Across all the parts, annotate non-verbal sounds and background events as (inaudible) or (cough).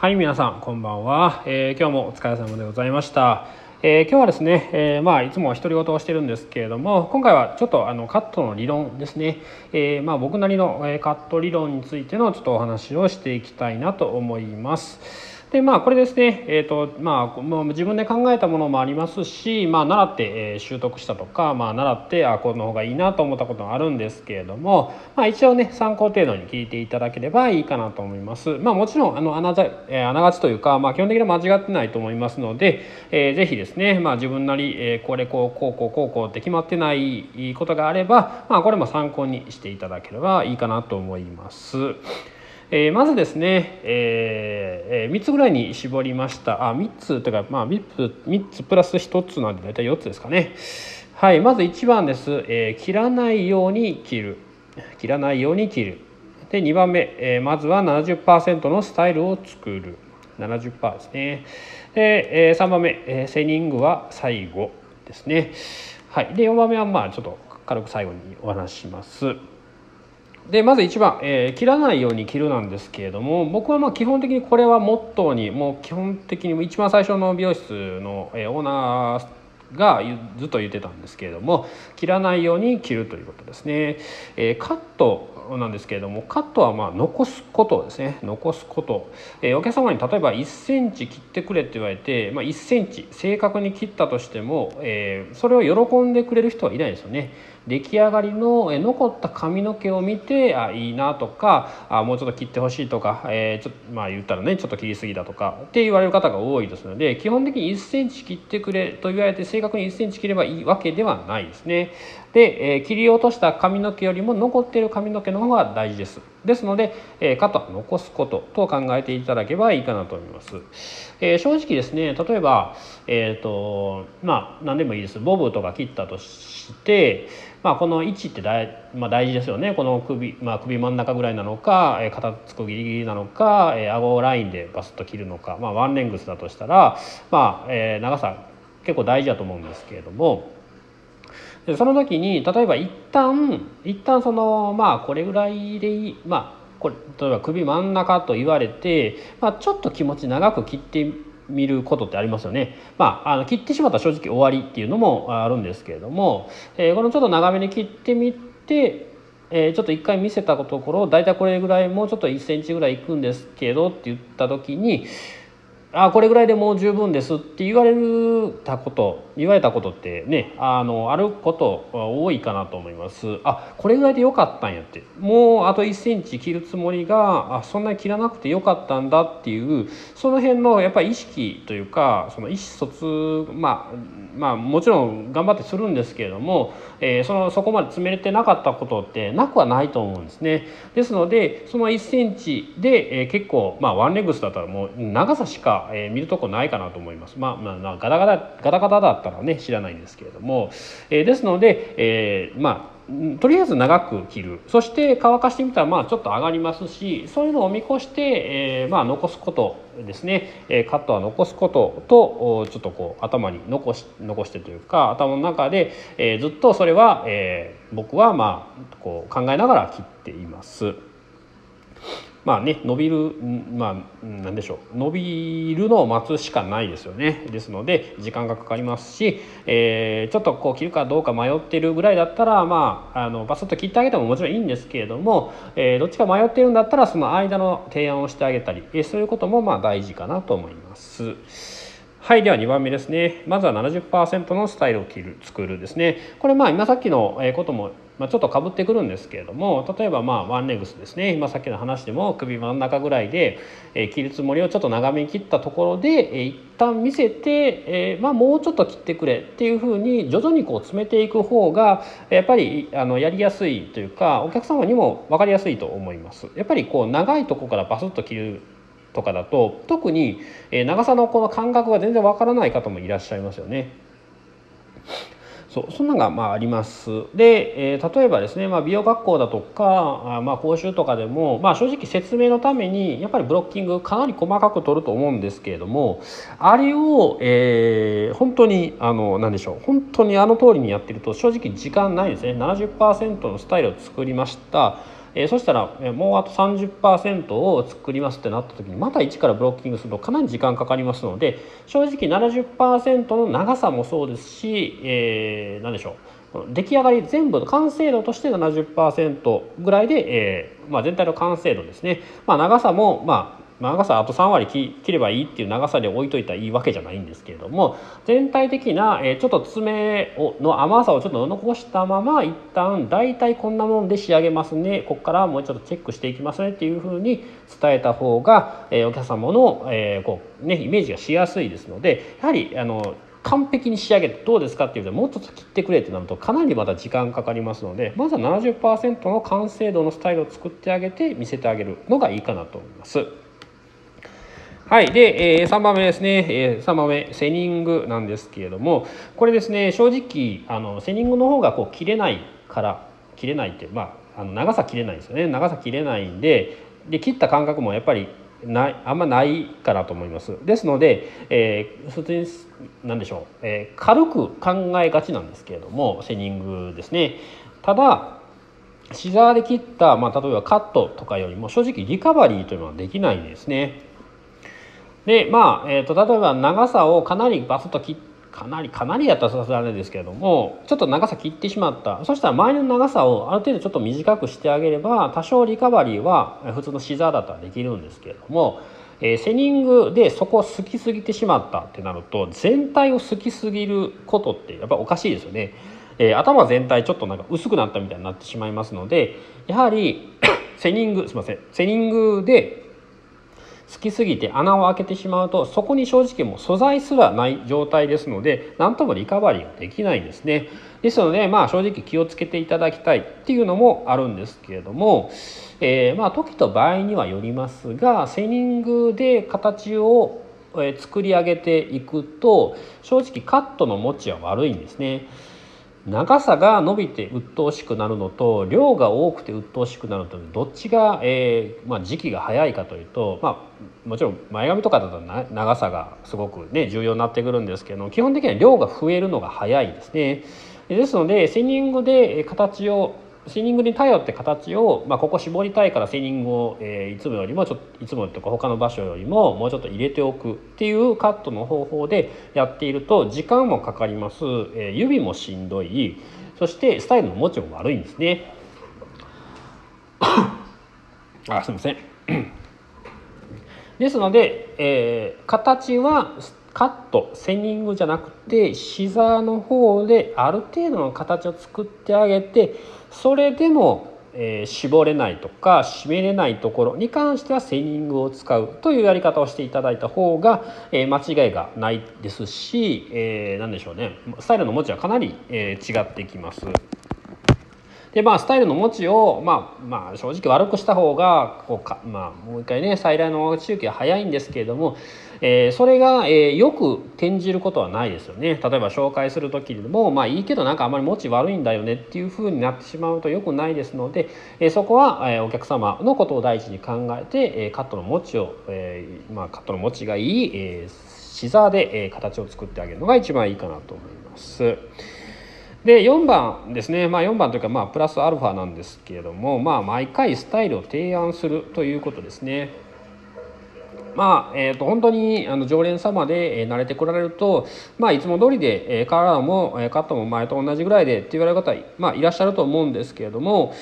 はい皆さんこんばんは、えー、今日もお疲れ様でございました。えー、今日はですね、えー、まあいつも独り言をしてるんですけれども今回はちょっとあのカットの理論ですね、えー、まあ僕なりのカット理論についてのちょっとお話をしていきたいなと思います。でまあこれですね、えーとまあ、もう自分で考えたものもありますし、まあ、習って、え習得したとか、まあ、習ってあこの方がいいなと思ったこともあるんですけれども、まあ、一応ね参考程度に聞いていただければいいかなと思います。まあ、もちろんあのあなえあながちというか、まあ、基本的には間違ってないと思いますので、えー、ぜひですね、まあ、自分なり、えー、これこうこうこうこうこうって決まってないことがあれば、まあ、これも参考にしていただければいいかなと思います。えー、まずですね、えー、3つぐらいに絞りました。あ3つというか、まあ、3, つ3つプラス1つなんで大体4つですかね。はいまず1番です、えー、切らないように切る。切らないように切る。で2番目、えー、まずは70%のスタイルを作る。70%ですね。で、えー、3番目、えー、セニングは最後ですね。はいで4番目はまあちょっと軽く最後にお話しします。でまず1番、えー、切らないように切るなんですけれども僕はまあ基本的にこれはモットーにもう基本的に一番最初の美容室の、えー、オーナーがずっと言ってたんですけれども切らないように切るということですね、えー、カットなんですけれどもカットはまあ残すことですね。残すこと、えー、お客様に例えば1センチ切ってくれって言われて、まあ、1センチ正確に切ったとしても、えー、それを喜んでくれる人はいないですよね。出来上がりの残った髪の毛を見てあいいなとかあもうちょっと切ってほしいとか、えー、ちょまあ言ったらねちょっと切りすぎだとかって言われる方が多いですので基本的に 1cm 切ってくれと言われて正確に 1cm 切ればいいわけではないですね。で、えー、切り落とした髪の毛よりも残っている髪の毛の方が大事です。ですので、えー、カットは残すことと考えていただければいいかなと思います。えー、正直ですね例えば、えーとまあ、何でもいいですボブとか切ったとして、まあ、この位置って大,、まあ、大事ですよねこの首,、まあ、首真ん中ぐらいなのか、えー、肩つくギリギリなのか、えー、顎ラインでバスッと切るのか、まあ、ワンレングスだとしたら、まあえー、長さ結構大事だと思うんですけれども。でその時に例えば一旦一旦そのまあこれぐらいでいいまあこれ例えば首真ん中と言われて、まあ、ちょっと気持ち長く切ってみることってありますよね。まあ、あの切ってしまったら正直終わりっていうのもあるんですけれども、えー、このちょっと長めに切ってみて、えー、ちょっと一回見せたところ大体これぐらいもうちょっと1センチぐらいいくんですけどって言った時にあこれぐらいでもう十分ですって言われたこと言われたことってねあのあること多いかなと思います。あこれぐらいでよかったんやって。もうあと1センチ切るつもりがあそんなに切らなくてよかったんだっていうその辺のやっぱり意識というかその意思疎通まあまあもちろん頑張ってするんですけれども、えー、そのそこまで詰めれてなかったことってなくはないと思うんですね。ですのでその1センチで、えー、結構まあワンレグスだったらもう長さしかえー、見るとこないかなと思います。まあ、まあ、ガタガタガタガタだったからね知らないんですけれども、えー、ですので、えー、まあとりあえず長く切る。そして乾かしてみたらまあちょっと上がりますしそういうのを見越して、えー、まあ残すことですね、え、カットは残すこととちょっとこう頭に残し残してというか頭の中で、え、ずっとそれは、え、僕はまあこう考えながら切っています。まあね伸びるまあ何でしょう。伸びるのを待つしかないですよね。ですので時間がかかりますし、えー、ちょっとこう切るかどうか迷ってるぐらいだったらまああのバスッと切ってあげてももちろんいいんですけれども、えー、どっちか迷ってるんだったらその間の提案をしてあげたり、えー、そういうこともまあ大事かなと思います。はいでは2番目ですね。まずは70%のスタイルを切る作るですね。これまあ今さっきのこともまあ、ちょっとかぶってくるんですけれども例えばまあワンレグスですね今さっきの話でも首真ん中ぐらいで、えー、切るつもりをちょっと長めに切ったところで、えー、一旦見せて、えーまあ、もうちょっと切ってくれっていうふうに徐々にこう詰めていく方がやっぱりあのやりやすいというかお客様にも分かりやすいと思います。やっぱりこう長いとこからバスッと切るとかだと特に長さのこの感覚が全然わからない方もいらっしゃいますよね。そうそんなのがまああります。で、えー、例えばですね、まあ、美容学校だとかあまあ講習とかでも、まあ、正直説明のためにやっぱりブロッキングかなり細かく取ると思うんですけれどもあれを、えー、本当にあの何でしょう本当にあの通りにやってると正直時間ないですね。70%のスタイルを作りました。えー、そしたらもうあと30%を作りますってなった時にまた1からブロッキングするとかなり時間かかりますので正直70%の長さもそうですし、えー、何でしょう出来上がり全部の完成度として70%ぐらいで、えーまあ、全体の完成度ですね、まあ、長さも、まあ、長さあと3割切ればいいっていう長さで置いといたらいいわけじゃないんですけれども全体的な、えちょっと爪をの甘さをちょっと残したまま一旦大体こんなもんで仕上げますねここからもうちょっとチェックしていきますねっていうふうに伝えた方が、えお客様の、えこうね、イメージがしやすいですのでやはりあの完璧に仕上げてどうですかっていうともうちょっと切ってくれってなるとかなりまだ時間かかりますのでまずは70%の完成度のスタイルを作ってあげて見せてあげるのがいいかなと思います。はい。で、えー、3番目ですね、えー、3番目、セニングなんですけれども、これですね、正直、あのセニングの方がこう切れないから、切れないって、まあ、あの長さ切れないですよね。長さ切れないんで、で切った感覚もやっぱりないあんまないかなと思います。ですので、えー、普通に何でしょう、えー、軽く考えがちなんですけれども、セニングですね。ただ、シザーで切った、まあ、例えばカットとかよりも正直リカバリーというのはできないんですね。でまあ、えーと、例えば長さをかなりバスッと切かなりかなりやったらさすがにですけれどもちょっと長さ切ってしまったそしたら周りの長さをある程度ちょっと短くしてあげれば多少リカバリーは普通のシザーだったらできるんですけれども、えー、セニングでそこを好きすぎてしまったってなると全体を好きすぎることってやっぱおかしいですよね。えー、頭全体ちょっとなんか薄くなったみたいになってしまいますのでやはり (coughs) セニングすいませんセニングで好きすぎて穴を開けてしまうとそこに正直もう素材すらない状態ですので何ともリカバリーができないんですね。ですのでまあ正直気をつけていただきたいっていうのもあるんですけれども、えー、まあ時と場合にはよりますがセニングで形を作り上げていくと正直カットの持ちは悪いんですね。長さが伸びて鬱陶しくなるのと量が多くて鬱陶しくなるのとどっちが、えーまあ、時期が早いかというと、まあ、もちろん前髪とかだと長さがすごく、ね、重要になってくるんですけど基本的には量が増えるのが早いですね。ですのでセニングで形をシーニングに頼って形を、まあ、ここ絞りたいからセーニングを、えー、いつもよりもちょっといつもとか他の場所よりももうちょっと入れておくっていうカットの方法でやっていると時間もかかります、えー、指もしんどい。そしてスタイルの持ちも悪いんですね。(coughs) あすいません。(coughs) ですので、えー、形はカットセニングじゃなくてシザーの方である程度の形を作ってあげてそれでも、えー、絞れないとか締めれないところに関してはセニングを使うというやり方をしていただいた方が、えー、間違いがないですし、えー、何でしょうねスタイルの持ちはかなり、え、違ってきます。でまあスタイルの持ちを、まあ、まあ正直悪くした方がこうか、まあ、もう一回ね再来の周期は早いんですけれども、えー、それが、えー、よく転じることはないですよね例えば紹介する時でもまあいいけどなんかあまり持ち悪いんだよねっていうふうになってしまうとよくないですので、えー、そこは、え、お客様のことを第一に考えて、え、カットの持ちを、えまあ、カットの持ちがいい、えー、シザーで、え、形を作ってあげるのが一番いいかなと思います。で4番ですね、まあ、4番というかまあプラスアルファなんですけれども、まあ、毎回スタイルを提案するということですね。まあえー、と本当にあの常連様で、え慣れてこられると、まあ、いつも通りで、えカラーも、えカットも前と同じぐらいでって言われる方、まあ、いらっしゃると思うんですけれども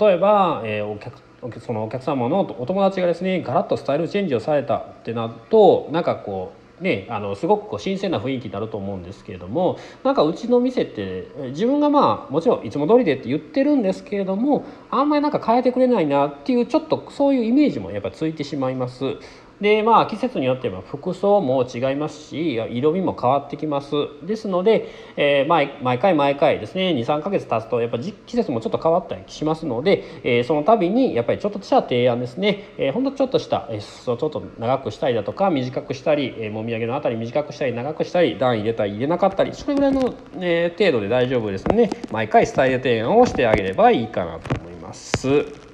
例えば、えお客そのお客様のお友達がですねガラッとスタイルチェンジをされたってなるとなんかこうね、あのすごくこう新鮮な雰囲気になると思うんですけれどもなんかうちの店って自分がまあもちろんいつも通りでって言ってるんですけれどもあんまりなんか変えてくれないなっていうちょっとそういうイメージもやっぱついてしまいます。でまあ季節によっては服装も違いますし色味も変わってきます。ですので、えー、毎毎回毎回ですね23か月経つとやっぱ季節もちょっと変わったりしますので、えー、その度にやっぱりちょっとした提案ですね、えー、ほんとちょっとしたえ裾ちょっと長くしたりだとか短くしたり、えー、もみあげのあたり短くしたり長くしたり段入れたり入れなかったりそれぐらいの、えー、程度で大丈夫ですので毎回スタイル提案をしてあげればいいかなと思います。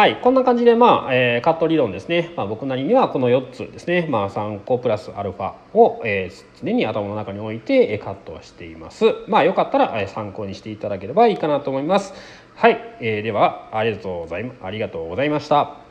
はい、こんな感じで、まあえー、カット理論ですね、まあ、僕なりにはこの4つですね、まあ、3個プラスアルファを、えー、常に頭の中に置いて、えカットしています。まあ、よかったら、え参考にしていただければいいかなと思います。はい、えー、ではありがとうございありがとうございました。